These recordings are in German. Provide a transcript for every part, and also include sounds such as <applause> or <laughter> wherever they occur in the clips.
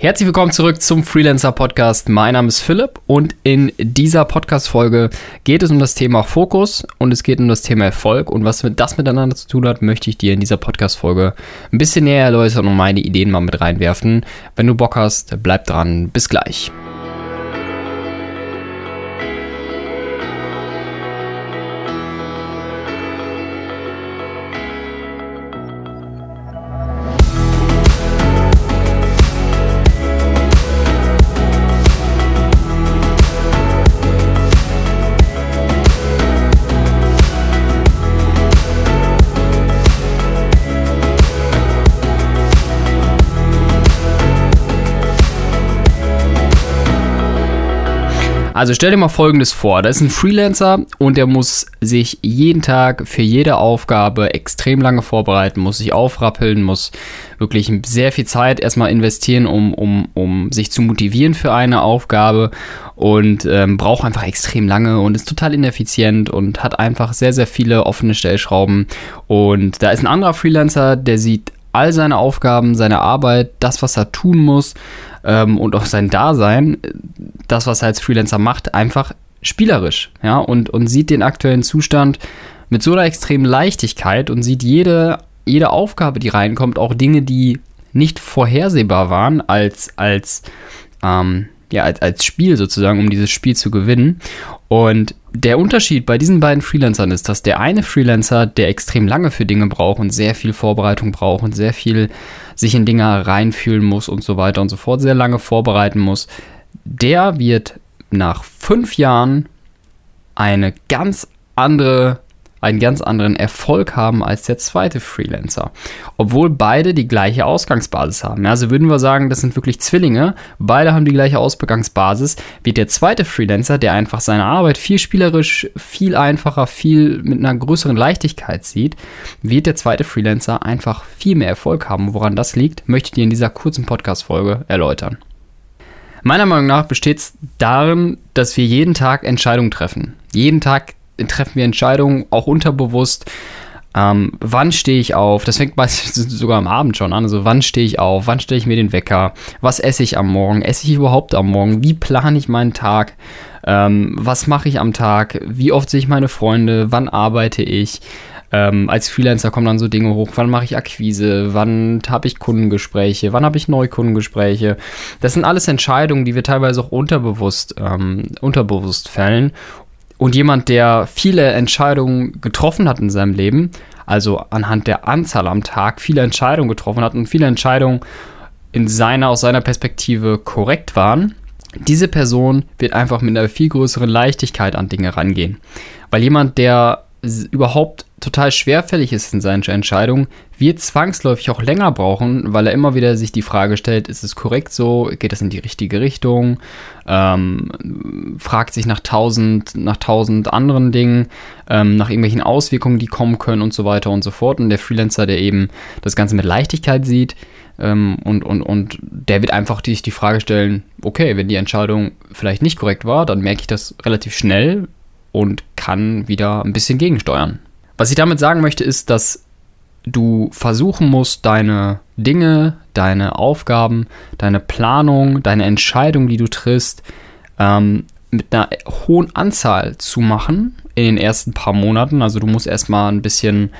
Herzlich willkommen zurück zum Freelancer Podcast. Mein Name ist Philipp und in dieser Podcast Folge geht es um das Thema Fokus und es geht um das Thema Erfolg und was das miteinander zu tun hat, möchte ich dir in dieser Podcast Folge ein bisschen näher erläutern und meine Ideen mal mit reinwerfen. Wenn du Bock hast, bleib dran. Bis gleich. Also stell dir mal Folgendes vor. Da ist ein Freelancer und der muss sich jeden Tag für jede Aufgabe extrem lange vorbereiten, muss sich aufrappeln, muss wirklich sehr viel Zeit erstmal investieren, um, um, um sich zu motivieren für eine Aufgabe und ähm, braucht einfach extrem lange und ist total ineffizient und hat einfach sehr, sehr viele offene Stellschrauben. Und da ist ein anderer Freelancer, der sieht all seine Aufgaben, seine Arbeit, das, was er tun muss ähm, und auch sein Dasein, das, was er als Freelancer macht, einfach spielerisch, ja, und, und sieht den aktuellen Zustand mit so einer extremen Leichtigkeit und sieht jede, jede Aufgabe, die reinkommt, auch Dinge, die nicht vorhersehbar waren, als, als, ähm, ja, als, als Spiel sozusagen, um dieses Spiel zu gewinnen. Und der Unterschied bei diesen beiden Freelancern ist, dass der eine Freelancer, der extrem lange für Dinge braucht und sehr viel Vorbereitung braucht und sehr viel sich in Dinge reinfühlen muss und so weiter und so fort, sehr lange vorbereiten muss, der wird nach fünf Jahren eine ganz andere einen ganz anderen Erfolg haben als der zweite Freelancer. Obwohl beide die gleiche Ausgangsbasis haben. Also würden wir sagen, das sind wirklich Zwillinge, beide haben die gleiche Ausgangsbasis, wird der zweite Freelancer, der einfach seine Arbeit viel spielerisch, viel einfacher, viel mit einer größeren Leichtigkeit sieht, wird der zweite Freelancer einfach viel mehr Erfolg haben. Woran das liegt, möchte ich dir in dieser kurzen Podcast-Folge erläutern. Meiner Meinung nach besteht es darin, dass wir jeden Tag Entscheidungen treffen. Jeden Tag treffen wir Entscheidungen, auch unterbewusst. Ähm, wann stehe ich auf? Das fängt <laughs> meistens sogar am Abend schon an. Also wann stehe ich auf? Wann stelle ich mir den Wecker? Was esse ich am Morgen? Esse ich überhaupt am Morgen? Wie plane ich meinen Tag? Ähm, was mache ich am Tag? Wie oft sehe ich meine Freunde? Wann arbeite ich? Ähm, als Freelancer kommen dann so Dinge hoch. Wann mache ich Akquise? Wann habe ich Kundengespräche? Wann habe ich Neukundengespräche? Das sind alles Entscheidungen, die wir teilweise auch unterbewusst, ähm, unterbewusst fällen und jemand, der viele Entscheidungen getroffen hat in seinem Leben, also anhand der Anzahl am Tag viele Entscheidungen getroffen hat und viele Entscheidungen in seiner, aus seiner Perspektive korrekt waren, diese Person wird einfach mit einer viel größeren Leichtigkeit an Dinge rangehen. Weil jemand, der überhaupt total schwerfällig ist in seinen Entscheidungen, wird zwangsläufig auch länger brauchen, weil er immer wieder sich die Frage stellt, ist es korrekt so, geht es in die richtige Richtung, ähm, fragt sich nach tausend, nach tausend anderen Dingen, ähm, nach irgendwelchen Auswirkungen, die kommen können und so weiter und so fort. Und der Freelancer, der eben das Ganze mit Leichtigkeit sieht, ähm, und, und, und der wird einfach sich die Frage stellen, okay, wenn die Entscheidung vielleicht nicht korrekt war, dann merke ich das relativ schnell und kann wieder ein bisschen gegensteuern. Was ich damit sagen möchte, ist, dass du versuchen musst, deine Dinge, deine Aufgaben, deine Planung, deine Entscheidung, die du triffst, ähm, mit einer hohen Anzahl zu machen in den ersten paar Monaten. Also du musst erstmal ein bisschen,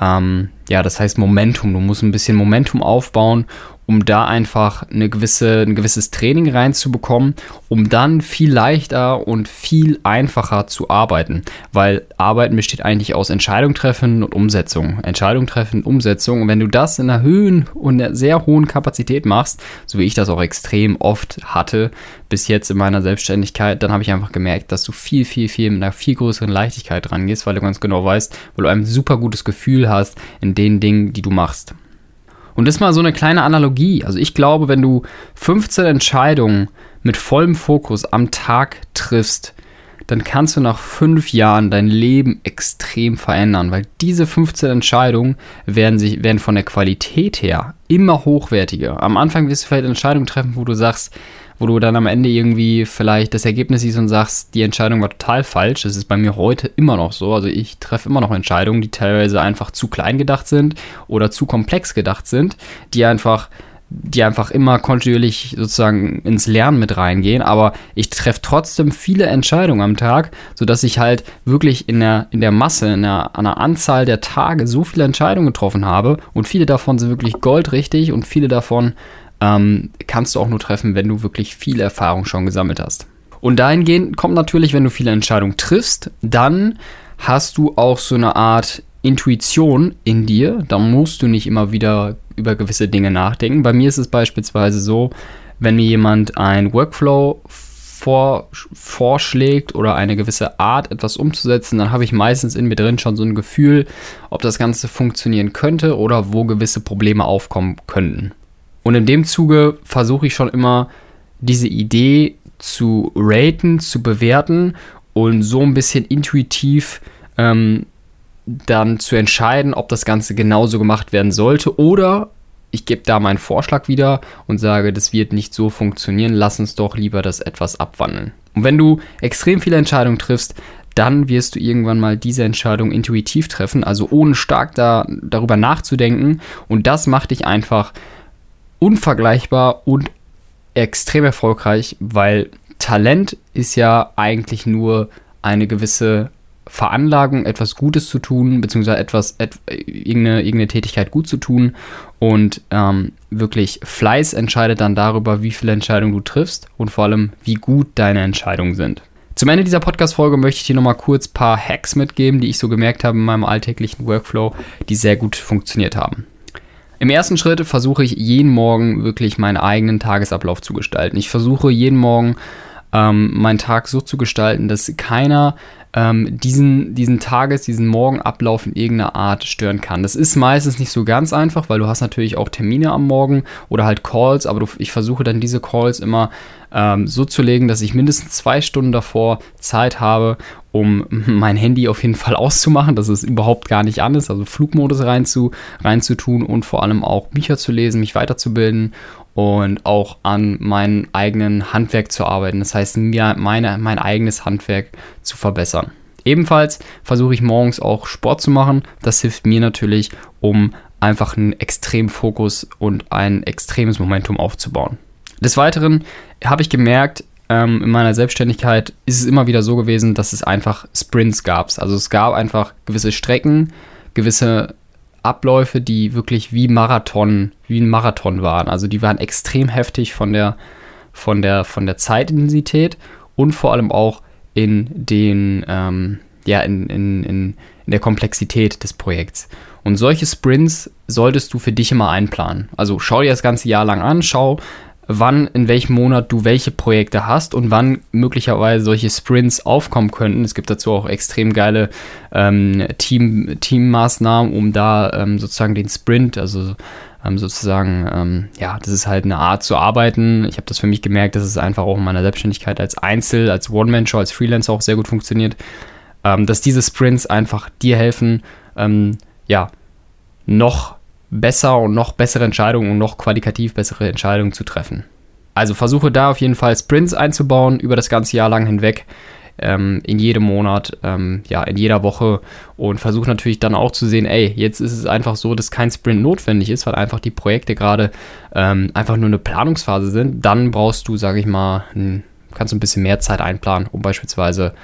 ähm, ja, das heißt Momentum, du musst ein bisschen Momentum aufbauen um da einfach eine gewisse, ein gewisses Training reinzubekommen, um dann viel leichter und viel einfacher zu arbeiten. Weil Arbeiten besteht eigentlich aus Entscheidung treffen und Umsetzung. Entscheidung treffen, Umsetzung. Und wenn du das in einer Höhen und einer sehr hohen Kapazität machst, so wie ich das auch extrem oft hatte, bis jetzt in meiner Selbstständigkeit, dann habe ich einfach gemerkt, dass du viel, viel, viel mit einer viel größeren Leichtigkeit rangehst, weil du ganz genau weißt, weil du ein super gutes Gefühl hast in den Dingen, die du machst. Und das ist mal so eine kleine Analogie. Also ich glaube, wenn du 15 Entscheidungen mit vollem Fokus am Tag triffst, dann kannst du nach fünf Jahren dein Leben extrem verändern, weil diese 15 Entscheidungen werden, sich, werden von der Qualität her immer hochwertiger. Am Anfang wirst du vielleicht Entscheidungen treffen, wo du sagst, wo du dann am Ende irgendwie vielleicht das Ergebnis siehst und sagst, die Entscheidung war total falsch. Das ist bei mir heute immer noch so. Also ich treffe immer noch Entscheidungen, die teilweise einfach zu klein gedacht sind oder zu komplex gedacht sind, die einfach die einfach immer kontinuierlich sozusagen ins Lernen mit reingehen, aber ich treffe trotzdem viele Entscheidungen am Tag, sodass ich halt wirklich in der, in der Masse, in der, einer Anzahl der Tage so viele Entscheidungen getroffen habe und viele davon sind wirklich goldrichtig und viele davon ähm, kannst du auch nur treffen, wenn du wirklich viel Erfahrung schon gesammelt hast. Und dahingehend kommt natürlich, wenn du viele Entscheidungen triffst, dann hast du auch so eine Art Intuition in dir. Da musst du nicht immer wieder über gewisse Dinge nachdenken. Bei mir ist es beispielsweise so, wenn mir jemand ein Workflow vor, vorschlägt oder eine gewisse Art, etwas umzusetzen, dann habe ich meistens in mir drin schon so ein Gefühl, ob das Ganze funktionieren könnte oder wo gewisse Probleme aufkommen könnten. Und in dem Zuge versuche ich schon immer, diese Idee zu raten, zu bewerten und so ein bisschen intuitiv ähm, dann zu entscheiden, ob das Ganze genauso gemacht werden sollte oder ich gebe da meinen Vorschlag wieder und sage, das wird nicht so funktionieren, lass uns doch lieber das etwas abwandeln. Und wenn du extrem viele Entscheidungen triffst, dann wirst du irgendwann mal diese Entscheidung intuitiv treffen, also ohne stark da, darüber nachzudenken. Und das macht dich einfach unvergleichbar und extrem erfolgreich, weil Talent ist ja eigentlich nur eine gewisse Veranlagung, etwas Gutes zu tun, beziehungsweise etwas, et, irgendeine, irgendeine Tätigkeit gut zu tun. Und ähm, wirklich Fleiß entscheidet dann darüber, wie viele Entscheidungen du triffst und vor allem, wie gut deine Entscheidungen sind. Zum Ende dieser Podcast-Folge möchte ich dir nochmal kurz ein paar Hacks mitgeben, die ich so gemerkt habe in meinem alltäglichen Workflow, die sehr gut funktioniert haben. Im ersten Schritt versuche ich jeden Morgen wirklich meinen eigenen Tagesablauf zu gestalten. Ich versuche jeden Morgen ähm, meinen Tag so zu gestalten, dass keiner ähm, diesen, diesen Tages-, diesen Morgenablauf in irgendeiner Art stören kann. Das ist meistens nicht so ganz einfach, weil du hast natürlich auch Termine am Morgen oder halt Calls, aber du, ich versuche dann diese Calls immer ähm, so zu legen, dass ich mindestens zwei Stunden davor Zeit habe, um mein Handy auf jeden Fall auszumachen, dass es überhaupt gar nicht an ist, also Flugmodus reinzu, reinzutun und vor allem auch Bücher zu lesen, mich weiterzubilden und auch an meinem eigenen Handwerk zu arbeiten. Das heißt, mir meine, mein eigenes Handwerk zu verbessern. Ebenfalls versuche ich morgens auch Sport zu machen. Das hilft mir natürlich, um einfach einen extremen Fokus und ein extremes Momentum aufzubauen. Des Weiteren habe ich gemerkt, ähm, in meiner Selbstständigkeit ist es immer wieder so gewesen, dass es einfach Sprints gab. Also es gab einfach gewisse Strecken, gewisse Abläufe, die wirklich wie Marathon, wie ein Marathon waren. Also die waren extrem heftig von der, von der, von der Zeitintensität und vor allem auch in den, ähm, ja, in, in, in, in der Komplexität des Projekts. Und solche Sprints solltest du für dich immer einplanen. Also schau dir das ganze Jahr lang an, schau, wann, in welchem Monat du welche Projekte hast und wann möglicherweise solche Sprints aufkommen könnten. Es gibt dazu auch extrem geile ähm, Team, Teammaßnahmen, um da ähm, sozusagen den Sprint, also ähm, sozusagen, ähm, ja, das ist halt eine Art zu arbeiten. Ich habe das für mich gemerkt, dass es einfach auch in meiner Selbstständigkeit als Einzel, als One-Man-Show, als Freelancer auch sehr gut funktioniert, ähm, dass diese Sprints einfach dir helfen, ähm, ja, noch besser und noch bessere Entscheidungen und noch qualitativ bessere Entscheidungen zu treffen. Also versuche da auf jeden Fall Sprints einzubauen über das ganze Jahr lang hinweg, ähm, in jedem Monat, ähm, ja, in jeder Woche und versuche natürlich dann auch zu sehen, ey, jetzt ist es einfach so, dass kein Sprint notwendig ist, weil einfach die Projekte gerade ähm, einfach nur eine Planungsphase sind. Dann brauchst du, sage ich mal, ein, kannst du ein bisschen mehr Zeit einplanen, um beispielsweise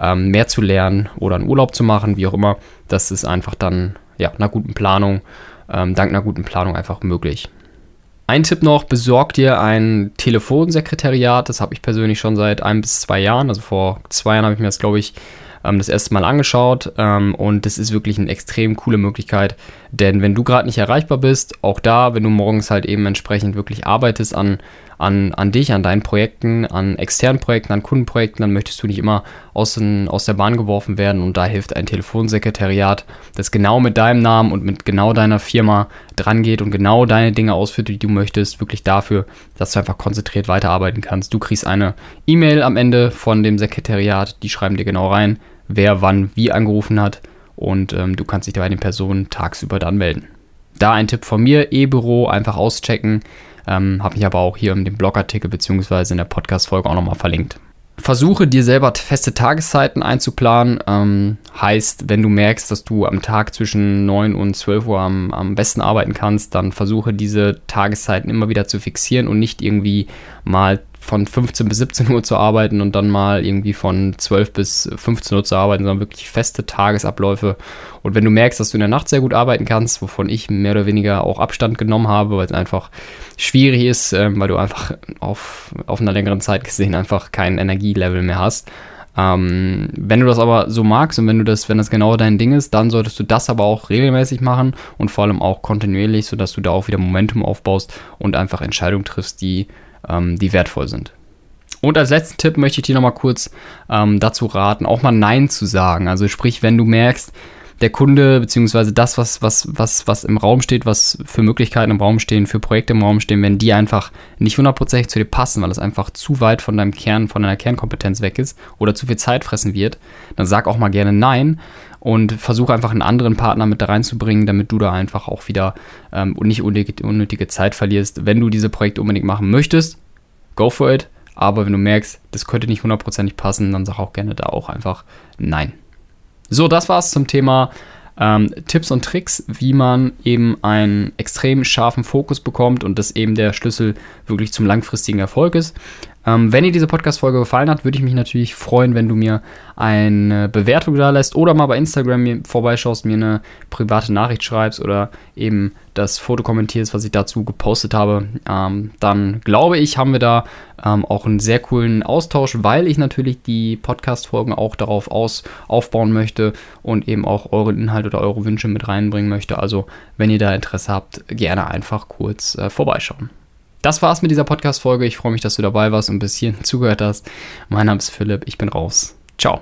ähm, mehr zu lernen oder einen Urlaub zu machen, wie auch immer. Das ist einfach dann, ja, einer guten Planung ähm, dank einer guten Planung einfach möglich. Ein Tipp noch, besorg dir ein Telefonsekretariat. Das habe ich persönlich schon seit ein bis zwei Jahren. Also vor zwei Jahren habe ich mir das, glaube ich, ähm, das erste Mal angeschaut. Ähm, und das ist wirklich eine extrem coole Möglichkeit. Denn wenn du gerade nicht erreichbar bist, auch da, wenn du morgens halt eben entsprechend wirklich arbeitest an an, an dich, an deinen Projekten, an externen Projekten, an Kundenprojekten, dann möchtest du nicht immer aus, den, aus der Bahn geworfen werden und da hilft ein Telefonsekretariat, das genau mit deinem Namen und mit genau deiner Firma drangeht und genau deine Dinge ausführt, die du möchtest, wirklich dafür, dass du einfach konzentriert weiterarbeiten kannst. Du kriegst eine E-Mail am Ende von dem Sekretariat, die schreiben dir genau rein, wer wann wie angerufen hat und ähm, du kannst dich bei den Personen tagsüber dann melden. Da ein Tipp von mir, E-Büro einfach auschecken. Ähm, Habe ich aber auch hier in dem Blogartikel bzw. in der Podcast-Folge auch nochmal verlinkt. Versuche dir selber feste Tageszeiten einzuplanen. Ähm, heißt, wenn du merkst, dass du am Tag zwischen 9 und 12 Uhr am, am besten arbeiten kannst, dann versuche diese Tageszeiten immer wieder zu fixieren und nicht irgendwie mal von 15 bis 17 Uhr zu arbeiten und dann mal irgendwie von 12 bis 15 Uhr zu arbeiten, sondern wirklich feste Tagesabläufe. Und wenn du merkst, dass du in der Nacht sehr gut arbeiten kannst, wovon ich mehr oder weniger auch Abstand genommen habe, weil es einfach schwierig ist, äh, weil du einfach auf, auf einer längeren Zeit gesehen einfach kein Energielevel mehr hast. Ähm, wenn du das aber so magst und wenn du das, wenn das genau dein Ding ist, dann solltest du das aber auch regelmäßig machen und vor allem auch kontinuierlich, sodass du da auch wieder Momentum aufbaust und einfach Entscheidungen triffst, die ähm, die wertvoll sind. Und als letzten Tipp möchte ich dir nochmal kurz ähm, dazu raten, auch mal Nein zu sagen. Also sprich, wenn du merkst, der Kunde beziehungsweise das, was, was, was, was im Raum steht, was für Möglichkeiten im Raum stehen, für Projekte im Raum stehen, wenn die einfach nicht hundertprozentig zu dir passen, weil es einfach zu weit von deinem Kern, von deiner Kernkompetenz weg ist oder zu viel Zeit fressen wird, dann sag auch mal gerne Nein und versuche einfach einen anderen Partner mit da reinzubringen, damit du da einfach auch wieder ähm, nicht unnötige, unnötige Zeit verlierst. Wenn du diese Projekte unbedingt machen möchtest, go for it. Aber wenn du merkst, das könnte nicht hundertprozentig passen, dann sag auch gerne da auch einfach Nein. So, das war's zum Thema ähm, Tipps und Tricks, wie man eben einen extrem scharfen Fokus bekommt und das eben der Schlüssel wirklich zum langfristigen Erfolg ist. Ähm, wenn dir diese Podcast-Folge gefallen hat, würde ich mich natürlich freuen, wenn du mir eine Bewertung da lässt oder mal bei Instagram vorbeischaust, mir eine private Nachricht schreibst oder eben das Foto kommentierst, was ich dazu gepostet habe. Ähm, dann glaube ich, haben wir da ähm, auch einen sehr coolen Austausch, weil ich natürlich die Podcast-Folgen auch darauf aus, aufbauen möchte und eben auch euren Inhalt oder eure Wünsche mit reinbringen möchte. Also, wenn ihr da Interesse habt, gerne einfach kurz äh, vorbeischauen. Das war's mit dieser Podcast-Folge. Ich freue mich, dass du dabei warst und bis hierhin zugehört hast. Mein Name ist Philipp. Ich bin raus. Ciao.